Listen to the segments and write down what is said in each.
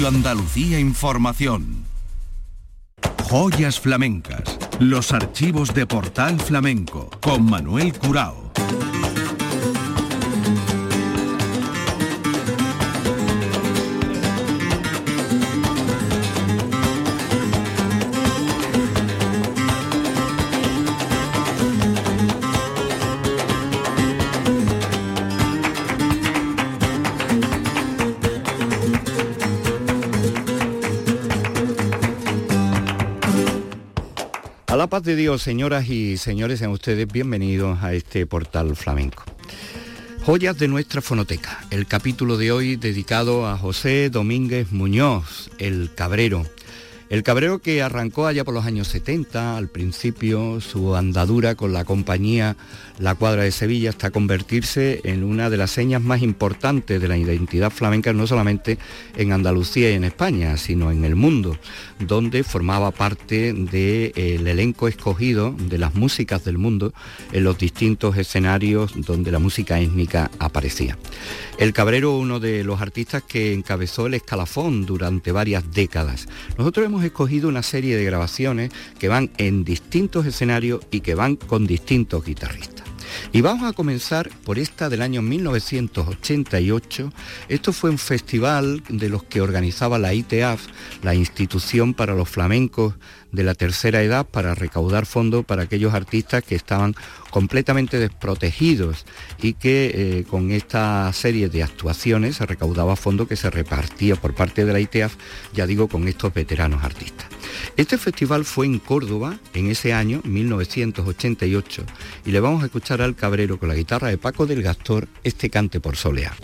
Andalucía Información. Joyas flamencas. Los archivos de Portal Flamenco con Manuel Curao. De Dios, señoras y señores, sean ustedes bienvenidos a este portal flamenco. Joyas de nuestra fonoteca, el capítulo de hoy dedicado a José Domínguez Muñoz, el Cabrero, el cabrero que arrancó allá por los años 70, al principio su andadura con la compañía La Cuadra de Sevilla hasta convertirse en una de las señas más importantes de la identidad flamenca, no solamente en Andalucía y en España, sino en el mundo, donde formaba parte del elenco escogido de las músicas del mundo en los distintos escenarios donde la música étnica aparecía. El Cabrero, uno de los artistas que encabezó el escalafón durante varias décadas. Nosotros hemos escogido una serie de grabaciones que van en distintos escenarios y que van con distintos guitarristas. Y vamos a comenzar por esta del año 1988. Esto fue un festival de los que organizaba la ITAF, la Institución para los Flamencos de la tercera edad para recaudar fondos para aquellos artistas que estaban completamente desprotegidos y que eh, con esta serie de actuaciones se recaudaba fondos que se repartía por parte de la ITEAF, ya digo, con estos veteranos artistas. Este festival fue en Córdoba en ese año, 1988, y le vamos a escuchar al Cabrero con la guitarra de Paco del Gastor este cante por solear.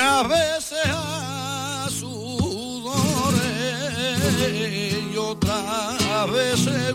Una vez a sudores y otra vez se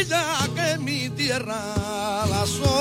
Sevilla que mi tierra la soledad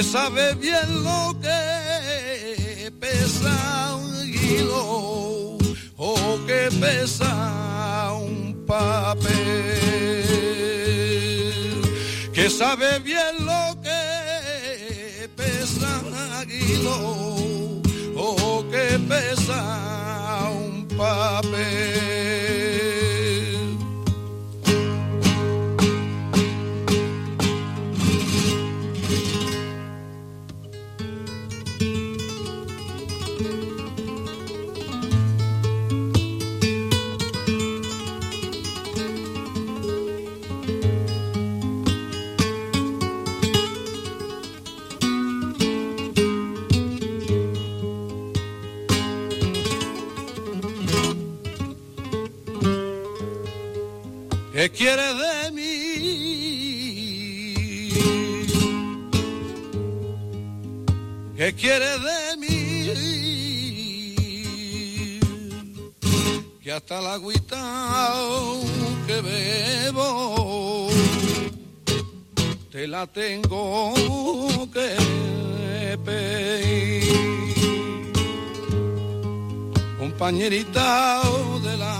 que sabe bien lo que pesa un hilo o que pesa un papel, que sabe bien lo que pesa un hilo o que pesa un papel. ¿Qué quiere de mí? ¿Qué quiere de mí? Que hasta la agüita que bebo te la tengo que pedir compañerita del alma,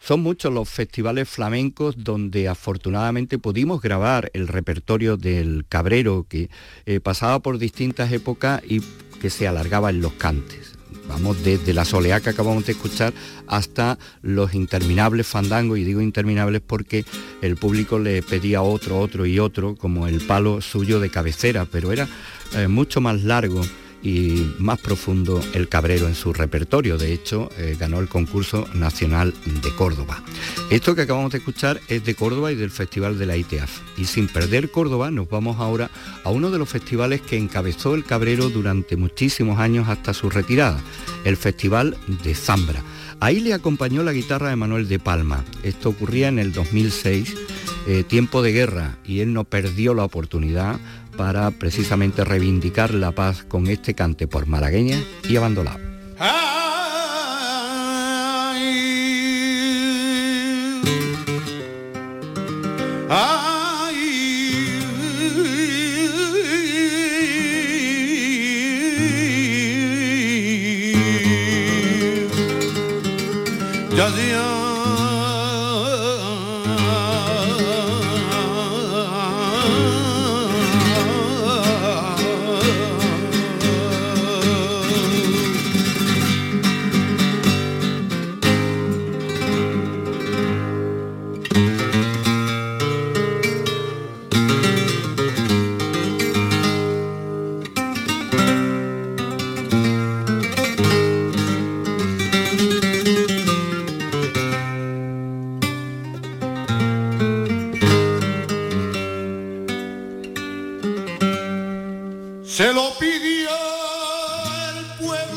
Son muchos los festivales flamencos donde afortunadamente pudimos grabar el repertorio del cabrero que eh, pasaba por distintas épocas y que se alargaba en los cantes. Vamos desde la soleá que acabamos de escuchar hasta los interminables fandangos, y digo interminables porque el público le pedía otro, otro y otro, como el palo suyo de cabecera, pero era eh, mucho más largo y más profundo el Cabrero en su repertorio. De hecho, eh, ganó el concurso nacional de Córdoba. Esto que acabamos de escuchar es de Córdoba y del Festival de la ITEAF. Y sin perder Córdoba, nos vamos ahora a uno de los festivales que encabezó el Cabrero durante muchísimos años hasta su retirada, el Festival de Zambra. Ahí le acompañó la guitarra de Manuel de Palma. Esto ocurría en el 2006, eh, tiempo de guerra, y él no perdió la oportunidad para precisamente reivindicar la paz con este cante por malagueña y abandonado. se lo pidió el pueblo.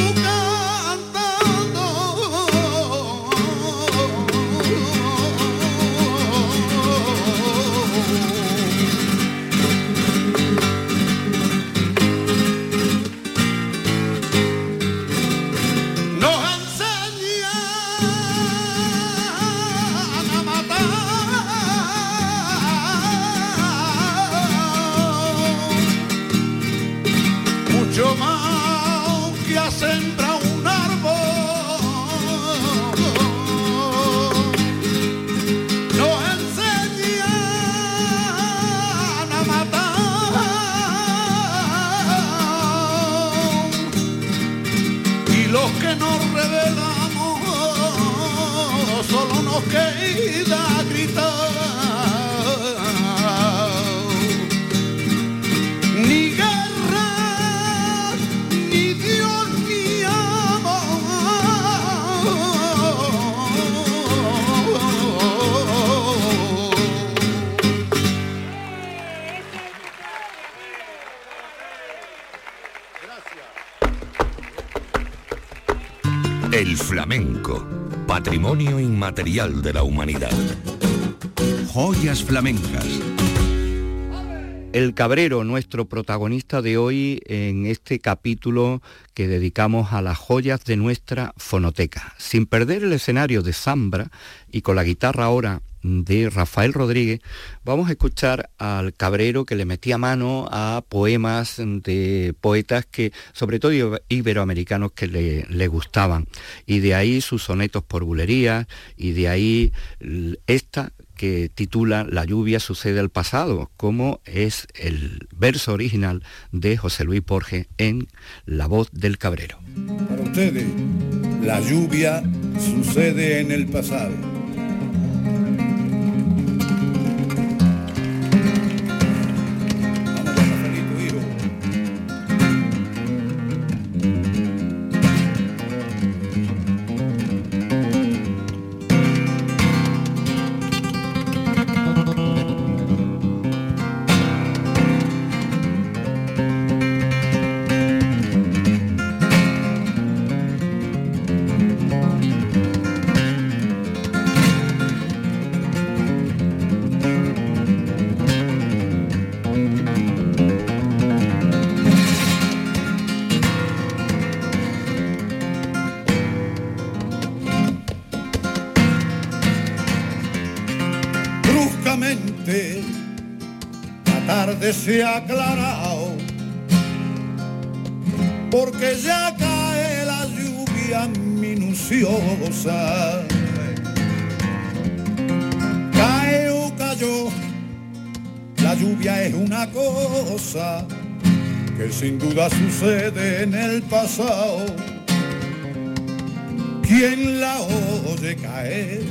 Flamenco, inmaterial de la humanidad. Joyas flamencas. El Cabrero, nuestro protagonista de hoy en este capítulo que dedicamos a las joyas de nuestra fonoteca. Sin perder el escenario de Zambra y con la guitarra ahora de Rafael Rodríguez, vamos a escuchar al Cabrero que le metía mano a poemas de poetas que, sobre todo iberoamericanos, que le, le gustaban. Y de ahí sus sonetos por bulería, y de ahí esta que titula La lluvia sucede al pasado, como es el verso original de José Luis Porge en La voz del Cabrero. Para ustedes, la lluvia sucede en el pasado que sin duda sucede en el pasado. Quien la oye caer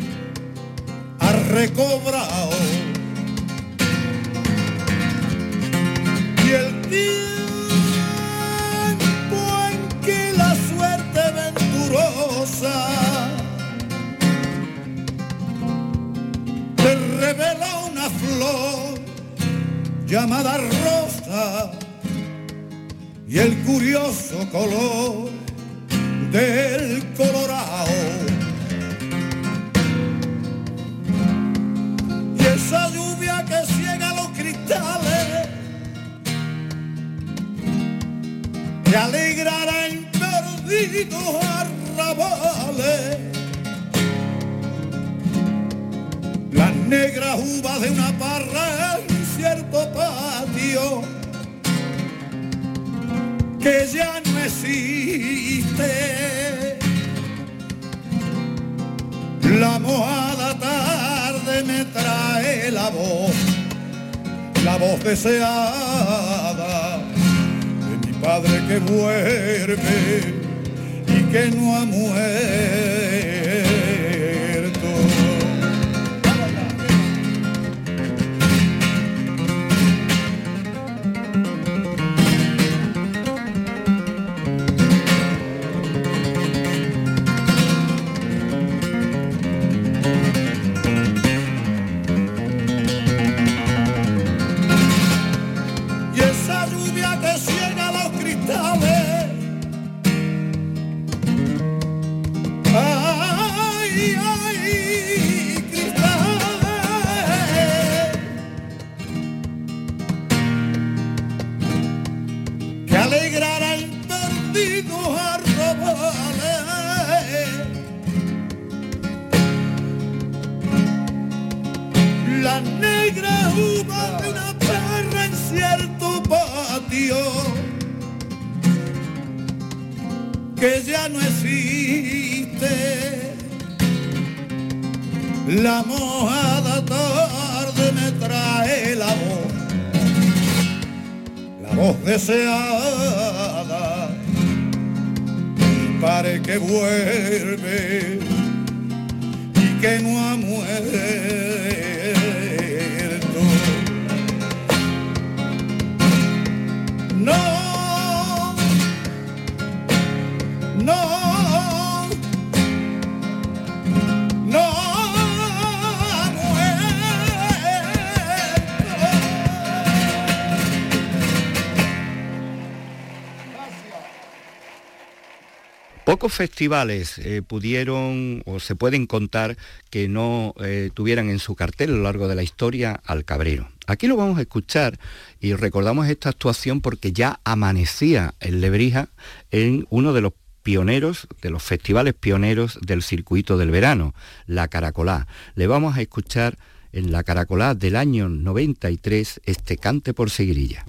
ha recobrado y el tiempo en que la suerte venturosa te revela una flor llamada y el curioso color del colorado. Y esa lluvia que ciega los cristales te alegrará en perdidos arrabales. Las negras uvas de una parra en cierto patio que ya no existe. La mojada tarde me trae la voz, la voz deseada padre que vuelve y que no ha muerto. La mojada tarde me trae la voz, la voz deseada, y pare que vuelve y que no ha muerto. Pocos festivales eh, pudieron o se pueden contar que no eh, tuvieran en su cartel a lo largo de la historia al Cabrero. Aquí lo vamos a escuchar y recordamos esta actuación porque ya amanecía en Lebrija en uno de los pioneros, de los festivales pioneros del circuito del verano, la Caracolá. Le vamos a escuchar en la Caracolá del año 93 este cante por seguirilla.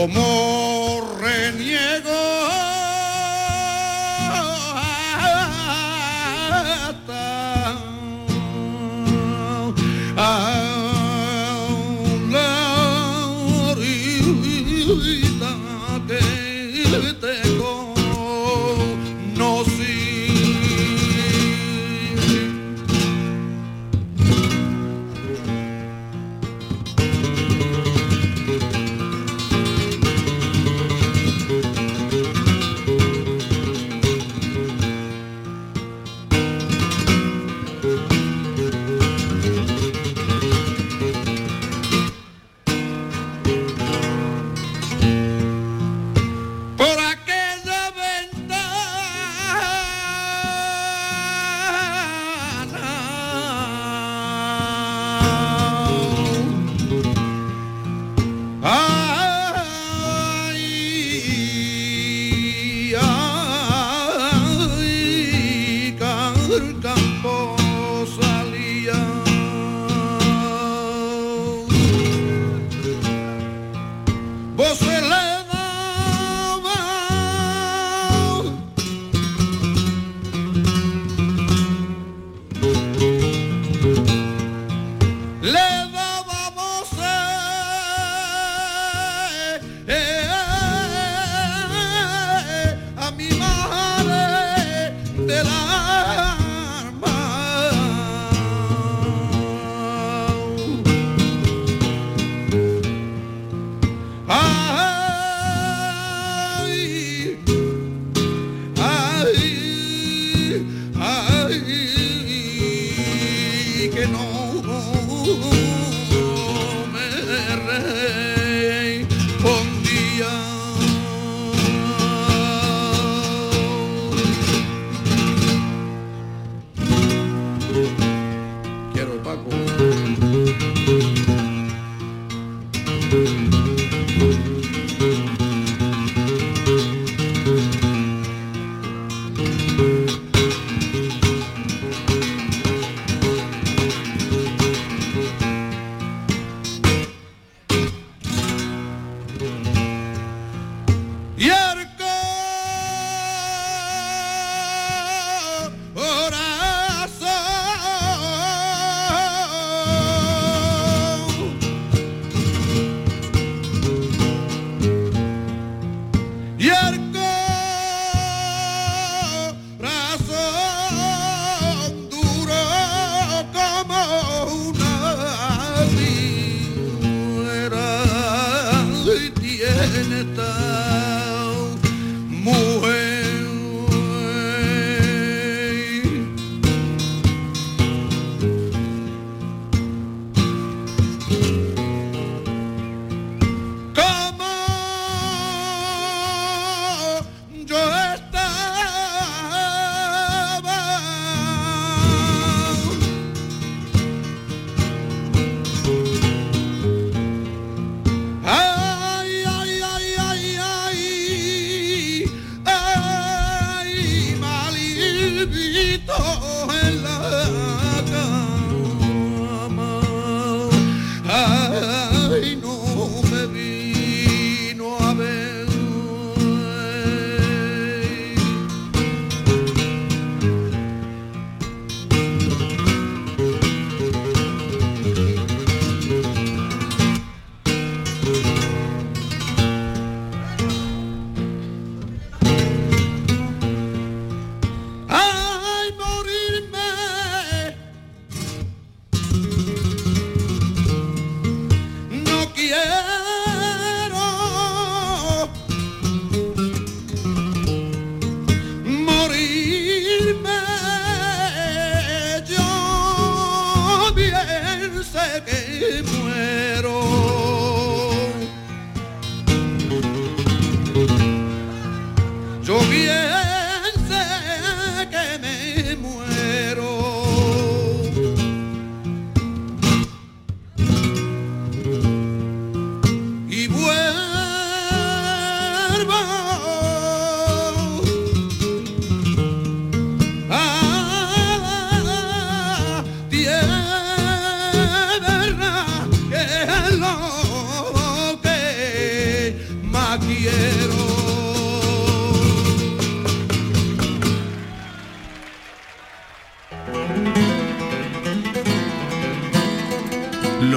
Ay,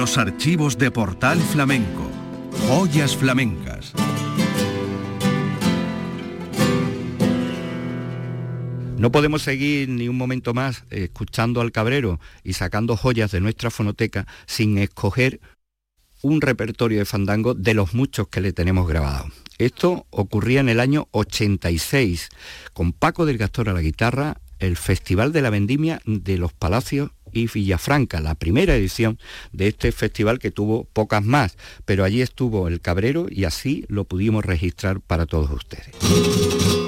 Los archivos de Portal Flamenco. Joyas flamencas. No podemos seguir ni un momento más escuchando al cabrero y sacando joyas de nuestra fonoteca sin escoger un repertorio de fandango de los muchos que le tenemos grabados. Esto ocurría en el año 86, con Paco del Gastor a la guitarra, el Festival de la Vendimia de los Palacios y Villafranca, la primera edición de este festival que tuvo pocas más, pero allí estuvo el Cabrero y así lo pudimos registrar para todos ustedes.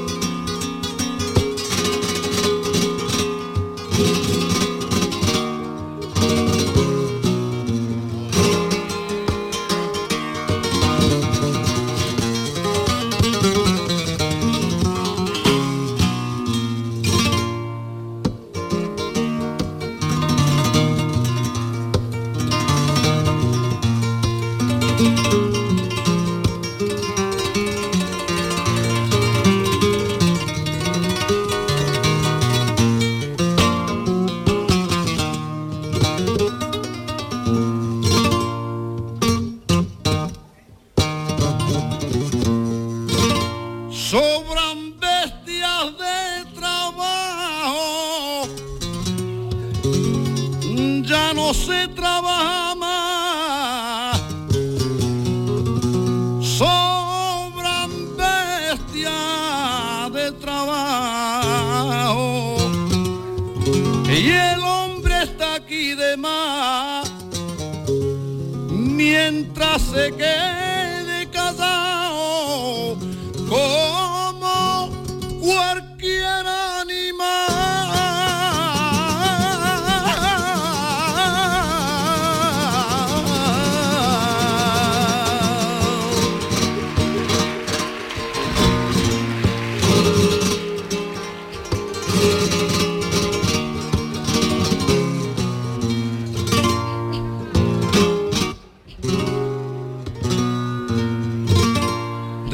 De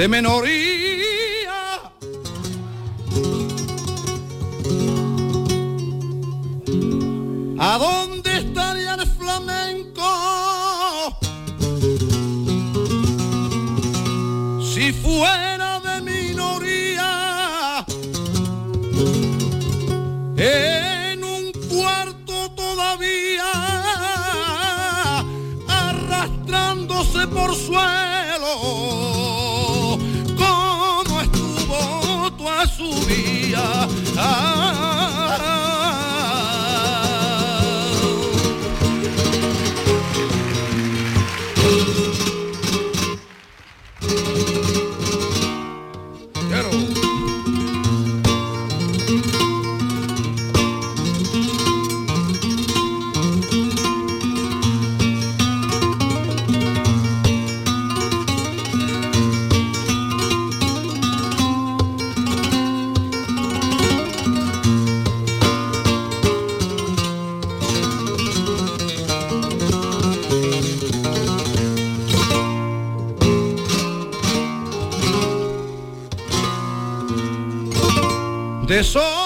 menoría. De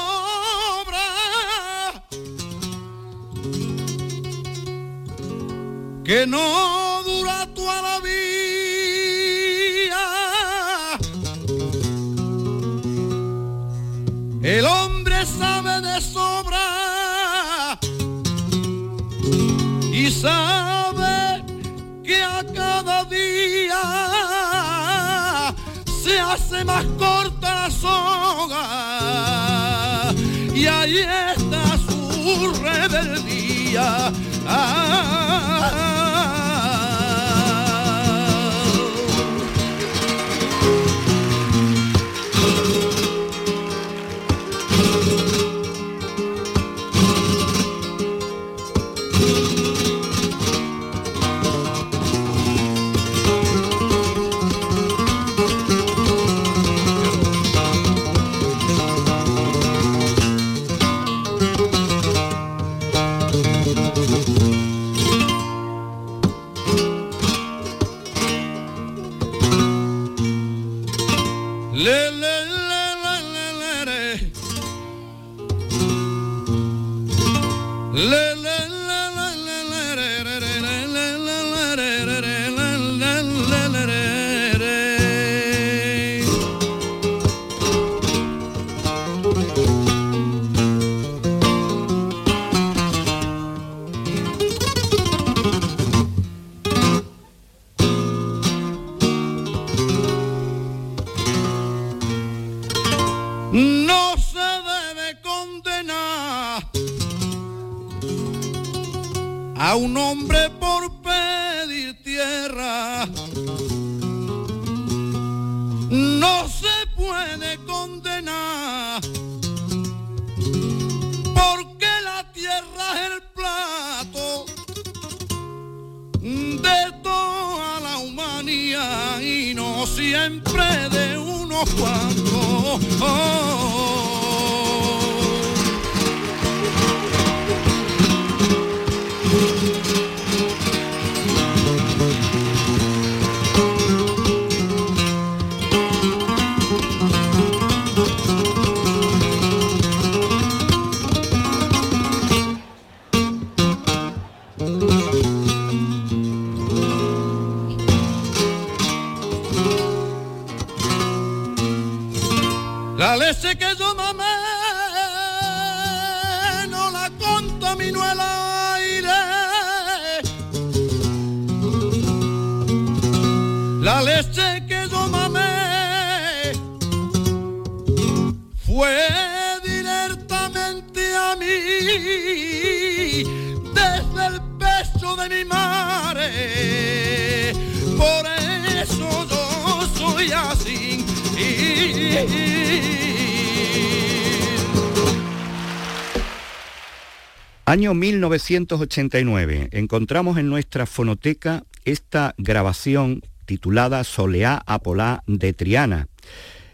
Año 1989. Encontramos en nuestra fonoteca esta grabación titulada Soleá Apolá de Triana.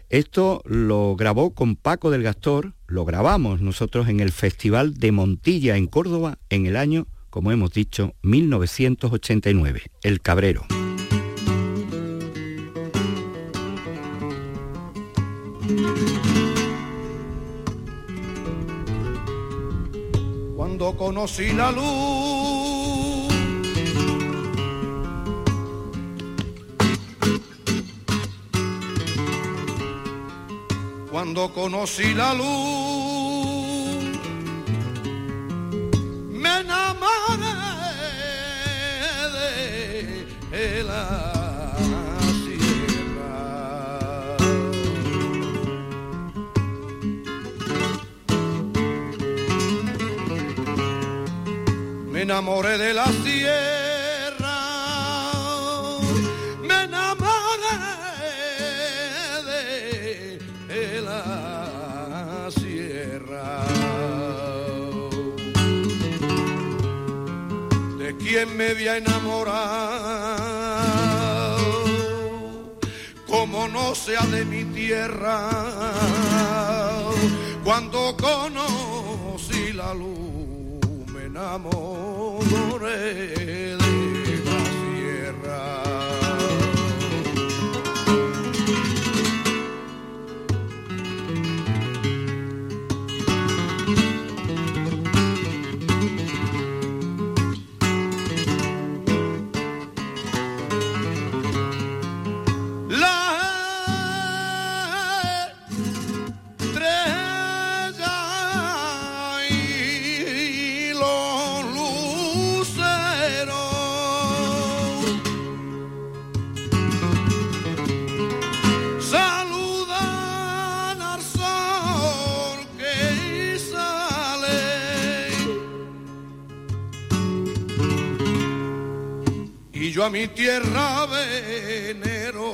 Esto lo grabó con Paco del Gastor, lo grabamos nosotros en el Festival de Montilla en Córdoba en el año, como hemos dicho, 1989, El Cabrero. Cuando conocí la luz, cuando conocí la luz, me enamoré Me enamoré de la sierra, me enamoré de la sierra. De quien me había enamorado, como no sea de mi tierra, cuando conocí la luz enamoré a mi tierra venero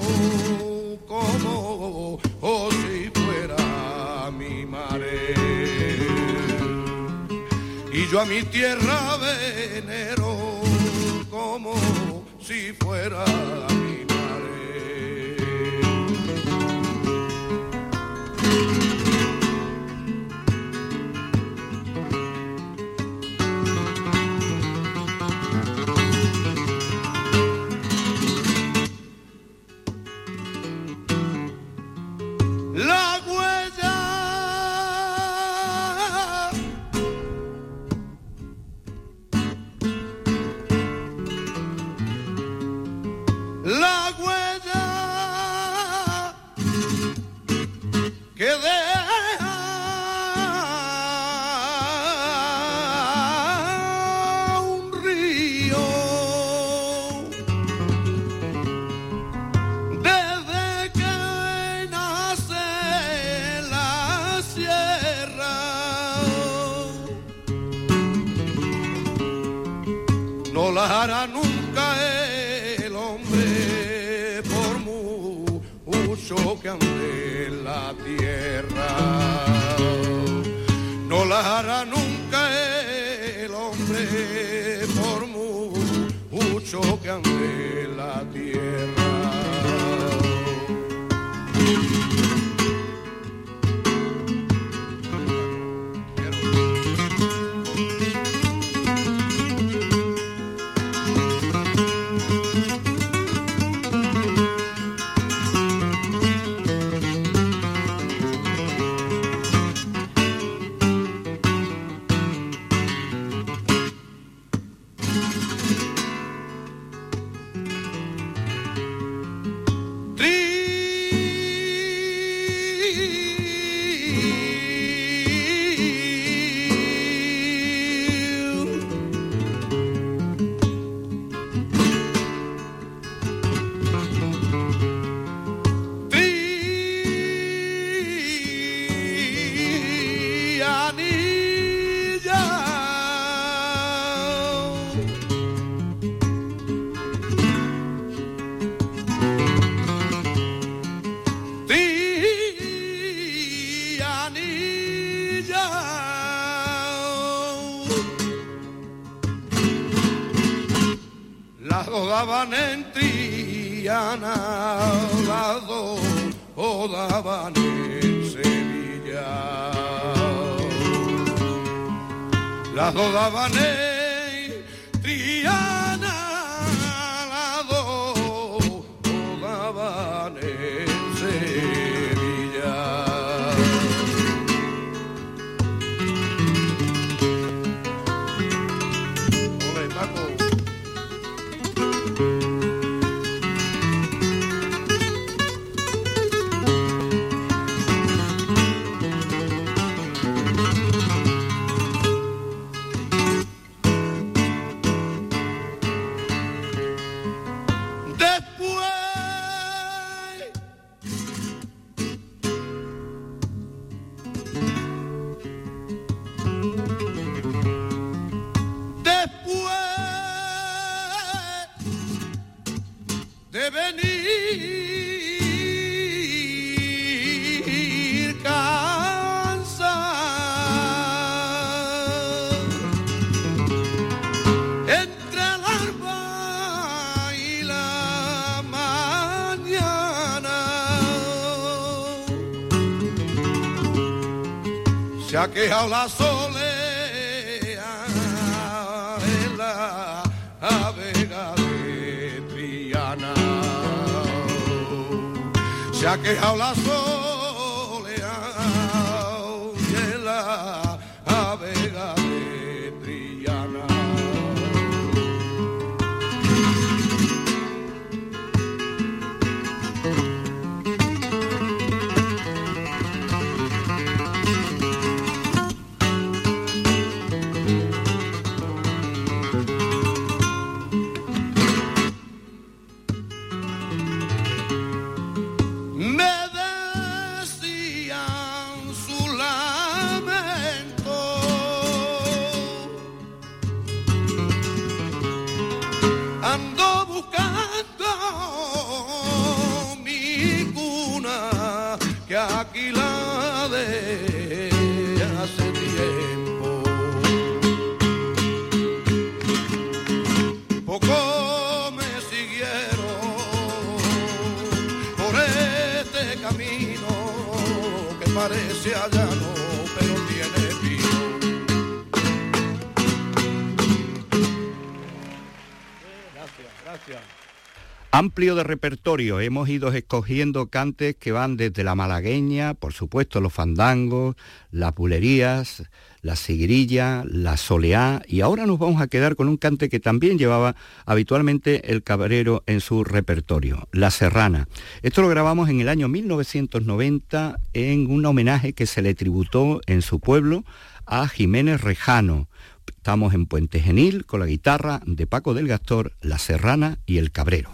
como oh, si fuera mi mare. Y yo a mi tierra venero como si fuera nunca el hombre por mucho que ande en la tierra. No la hará nunca daban en Triana, las dos daban en Sevilla. Las daban en ha quejado la soleá en la vega de Triana. Se ha quejado la soleá Amplio de repertorio, hemos ido escogiendo cantes que van desde la malagueña, por supuesto los fandangos, las bulerías, la sigrilla, la soleá, y ahora nos vamos a quedar con un cante que también llevaba habitualmente el cabrero en su repertorio, la serrana. Esto lo grabamos en el año 1990 en un homenaje que se le tributó en su pueblo a Jiménez Rejano. Estamos en Puente Genil con la guitarra de Paco del Gastor, la serrana y el cabrero.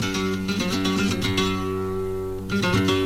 Thank you.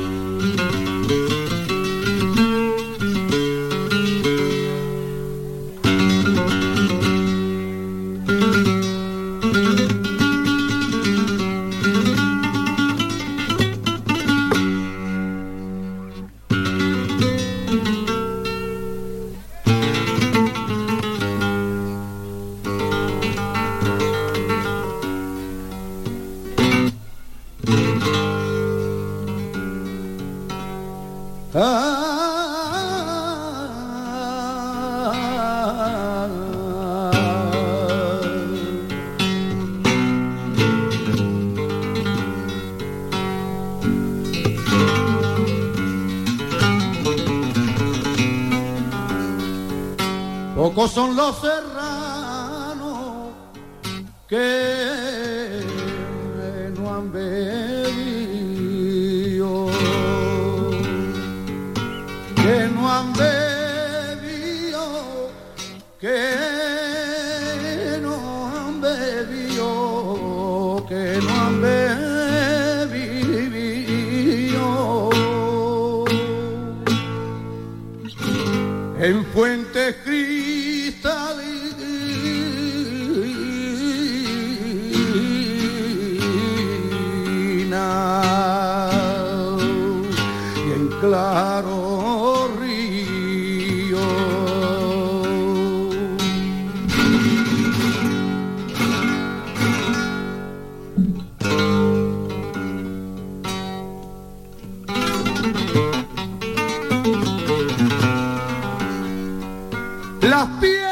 Las piedras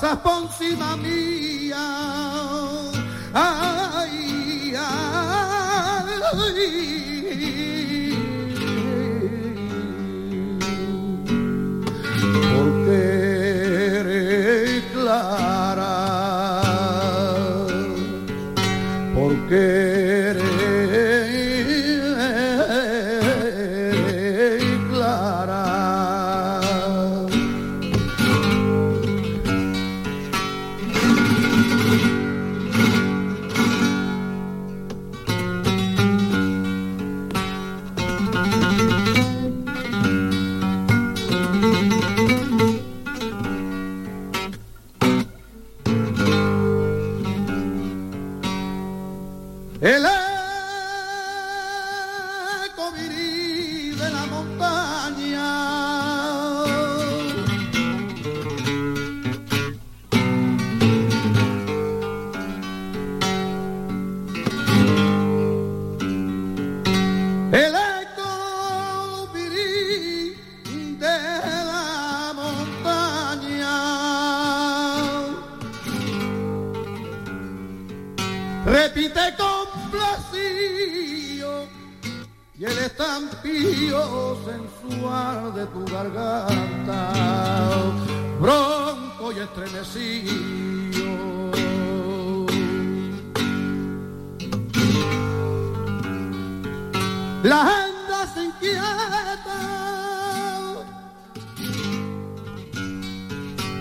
cosas por encima. Ay, ay, porque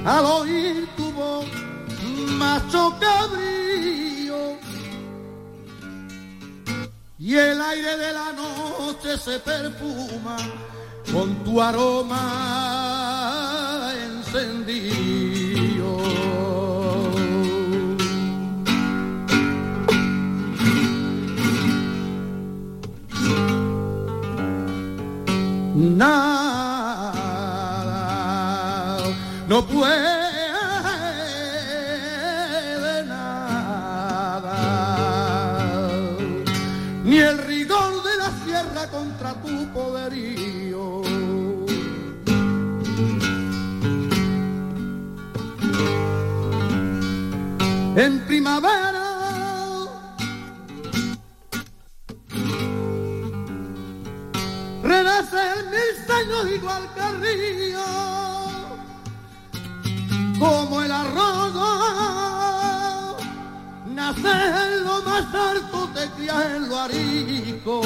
al oír tu voz, macho cabrío. Y el aire de la noche se perfuma con tu aroma encendido. no puede nada, ni el rigor de la sierra contra tu poderío. En primavera renace el mil igual que arriba como el arroyo, nace en lo más alto, te cría en lo arico,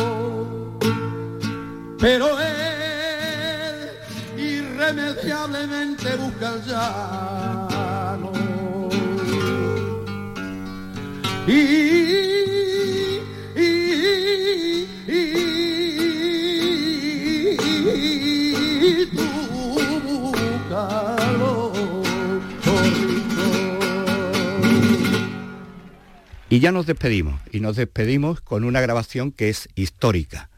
pero él irremediablemente busca el llano. Y ya nos despedimos, y nos despedimos con una grabación que es histórica.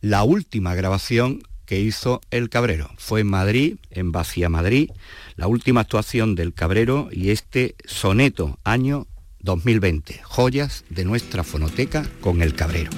La última grabación que hizo El Cabrero. Fue en Madrid, en Vacía Madrid, la última actuación del Cabrero y este soneto año 2020, joyas de nuestra fonoteca con el Cabrero.